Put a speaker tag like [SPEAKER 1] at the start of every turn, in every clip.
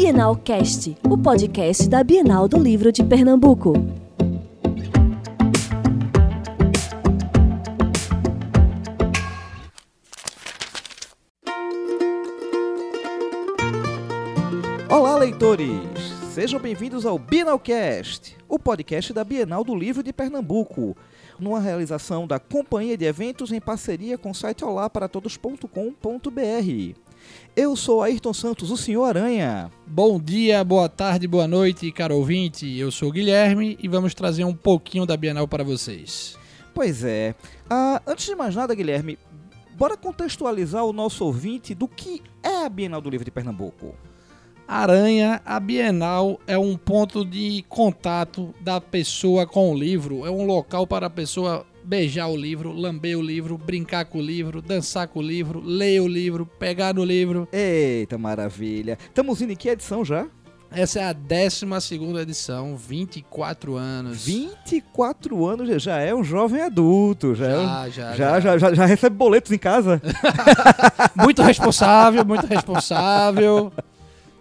[SPEAKER 1] Bienal Cast, o podcast da Bienal do Livro de Pernambuco.
[SPEAKER 2] Olá, leitores! Sejam bem-vindos ao Bienalcast, o podcast da Bienal do Livro de Pernambuco, numa realização da Companhia de Eventos em parceria com o site olaparatodos.com.br. Eu sou Ayrton Santos, o Senhor Aranha.
[SPEAKER 3] Bom dia, boa tarde, boa noite, caro ouvinte. Eu sou o Guilherme e vamos trazer um pouquinho da Bienal para vocês.
[SPEAKER 2] Pois é. Ah, antes de mais nada, Guilherme, bora contextualizar o nosso ouvinte do que é a Bienal do Livro de Pernambuco.
[SPEAKER 3] Aranha, a Bienal é um ponto de contato da pessoa com o livro, é um local para a pessoa beijar o livro, lamber o livro, brincar com o livro, dançar com o livro, ler o livro, pegar no livro.
[SPEAKER 2] Eita maravilha! Estamos indo em que edição já?
[SPEAKER 3] Essa é a 12 edição, 24 anos.
[SPEAKER 2] 24 anos já é um jovem adulto. Já, é um-
[SPEAKER 3] Já, já,
[SPEAKER 2] já, já, já, já recebe boletos em casa?
[SPEAKER 3] Muito responsável, muito responsável.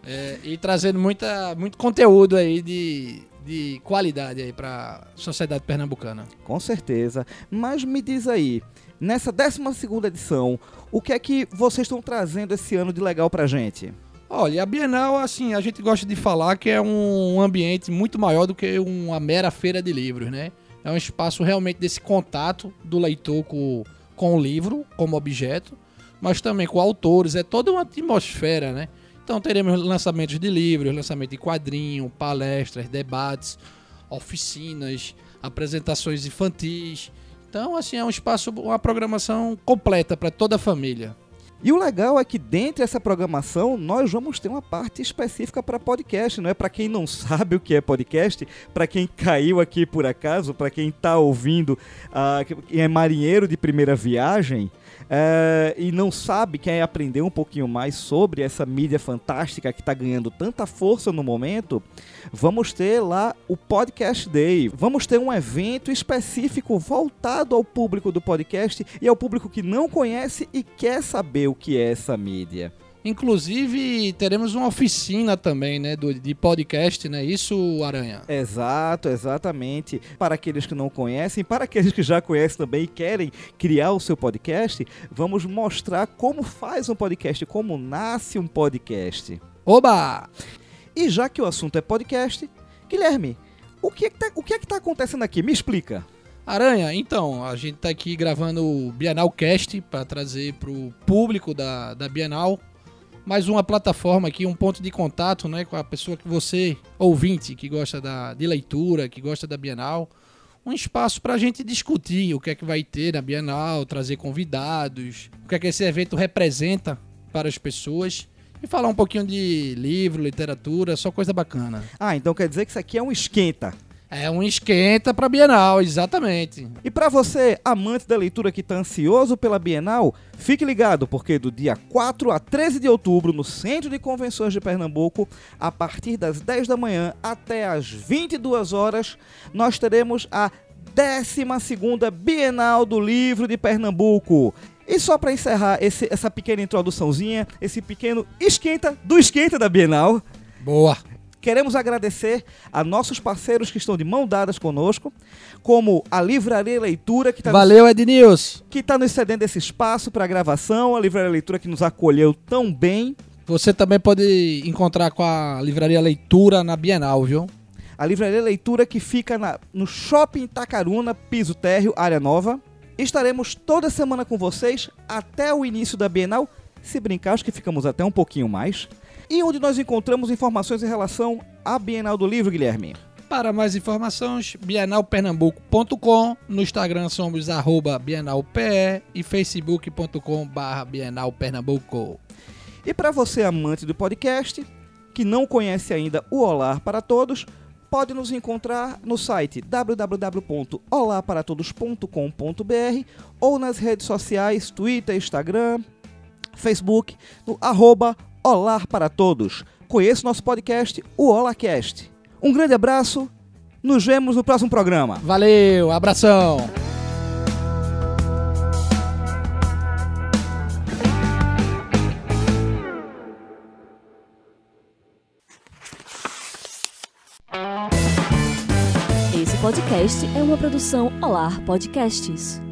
[SPEAKER 3] É, e trazendo muita, muito conteúdo aí de, de qualidade aí pra sociedade pernambucana.
[SPEAKER 2] Com certeza. Mas me diz aí, nessa 12 edição, o que é que vocês estão trazendo esse ano de legal pra gente?
[SPEAKER 3] Olha, a Bienal, assim, a gente gosta de falar que é um ambiente muito maior do que uma mera feira de livros, né? É um espaço realmente desse contato do leitor com, com o livro como objeto, mas também com autores, é toda uma atmosfera, né? Então teremos lançamentos de livros, lançamento de quadrinho, palestras, debates, oficinas, apresentações infantis. Então, assim, é um espaço, uma programação completa para toda a família.
[SPEAKER 2] E o legal é que dentro dessa programação nós vamos ter uma parte específica para podcast, não é para quem não sabe o que é podcast, para quem caiu aqui por acaso, para quem está ouvindo, ah, que é marinheiro de primeira viagem eh, e não sabe, quer aprender um pouquinho mais sobre essa mídia fantástica que está ganhando tanta força no momento, vamos ter lá o Podcast Day. Vamos ter um evento específico voltado ao público do podcast e ao público que não conhece e quer saber o que é essa mídia.
[SPEAKER 3] Inclusive, teremos uma oficina também, né, do, de podcast, né? Isso, Aranha?
[SPEAKER 2] Exato, exatamente. Para aqueles que não conhecem, para aqueles que já conhecem também e querem criar o seu podcast, vamos mostrar como faz um podcast, como nasce um podcast.
[SPEAKER 3] Oba!
[SPEAKER 2] E já que o assunto é podcast, Guilherme, o que é que tá, o que é que tá acontecendo aqui? Me explica.
[SPEAKER 3] Aranha, então, a gente tá aqui gravando o Bienal Cast para trazer pro público da, da Bienal mais uma plataforma aqui, um ponto de contato, né, com a pessoa que você, ouvinte, que gosta da, de leitura, que gosta da Bienal, um espaço para a gente discutir o que é que vai ter na Bienal, trazer convidados, o que é que esse evento representa para as pessoas e falar um pouquinho de livro, literatura, só coisa bacana.
[SPEAKER 2] Ah, então quer dizer que isso aqui é um esquenta.
[SPEAKER 3] É um esquenta para Bienal, exatamente.
[SPEAKER 2] E para você, amante da leitura que está ansioso pela Bienal, fique ligado, porque do dia 4 a 13 de outubro, no Centro de Convenções de Pernambuco, a partir das 10 da manhã até as 22 horas, nós teremos a 12ª Bienal do Livro de Pernambuco. E só para encerrar esse- essa pequena introduçãozinha, esse pequeno esquenta do esquenta da Bienal,
[SPEAKER 3] Boa.
[SPEAKER 2] Queremos agradecer a nossos parceiros que estão de mão dadas conosco, como a Livraria Leitura, que está
[SPEAKER 3] Valeu, Ednilson.
[SPEAKER 2] que tá nos cedendo esse espaço para gravação, a Livraria Leitura que nos acolheu tão bem,
[SPEAKER 3] Você também pode encontrar com a livraria Leitura na Bienal, viu?
[SPEAKER 2] a Livraria Leitura que fica na- no Shopping Itacaruna, piso térreo, área nova. Estaremos toda semana com vocês até o início da Bienal, se brincar, acho que ficamos até um pouquinho mais. E onde nós encontramos informações em relação à Bienal do Livro, Guilherme.
[SPEAKER 3] Para mais informações, bienalpernambuco.com. No Instagram somos arroba bienalpe e facebook.com barra bienalpernambuco.
[SPEAKER 2] E para você amante do podcast, que não conhece ainda o Olá para Todos, pode nos encontrar no site www.olaparatodos.com.br ou nas redes sociais Twitter, Instagram, Facebook, no arroba Olá para todos. Conheça o nosso podcast, o OlaCast. Um grande abraço. Nos vemos no próximo programa.
[SPEAKER 3] Valeu, abração.
[SPEAKER 1] Esse podcast é uma produção Olá Podcasts.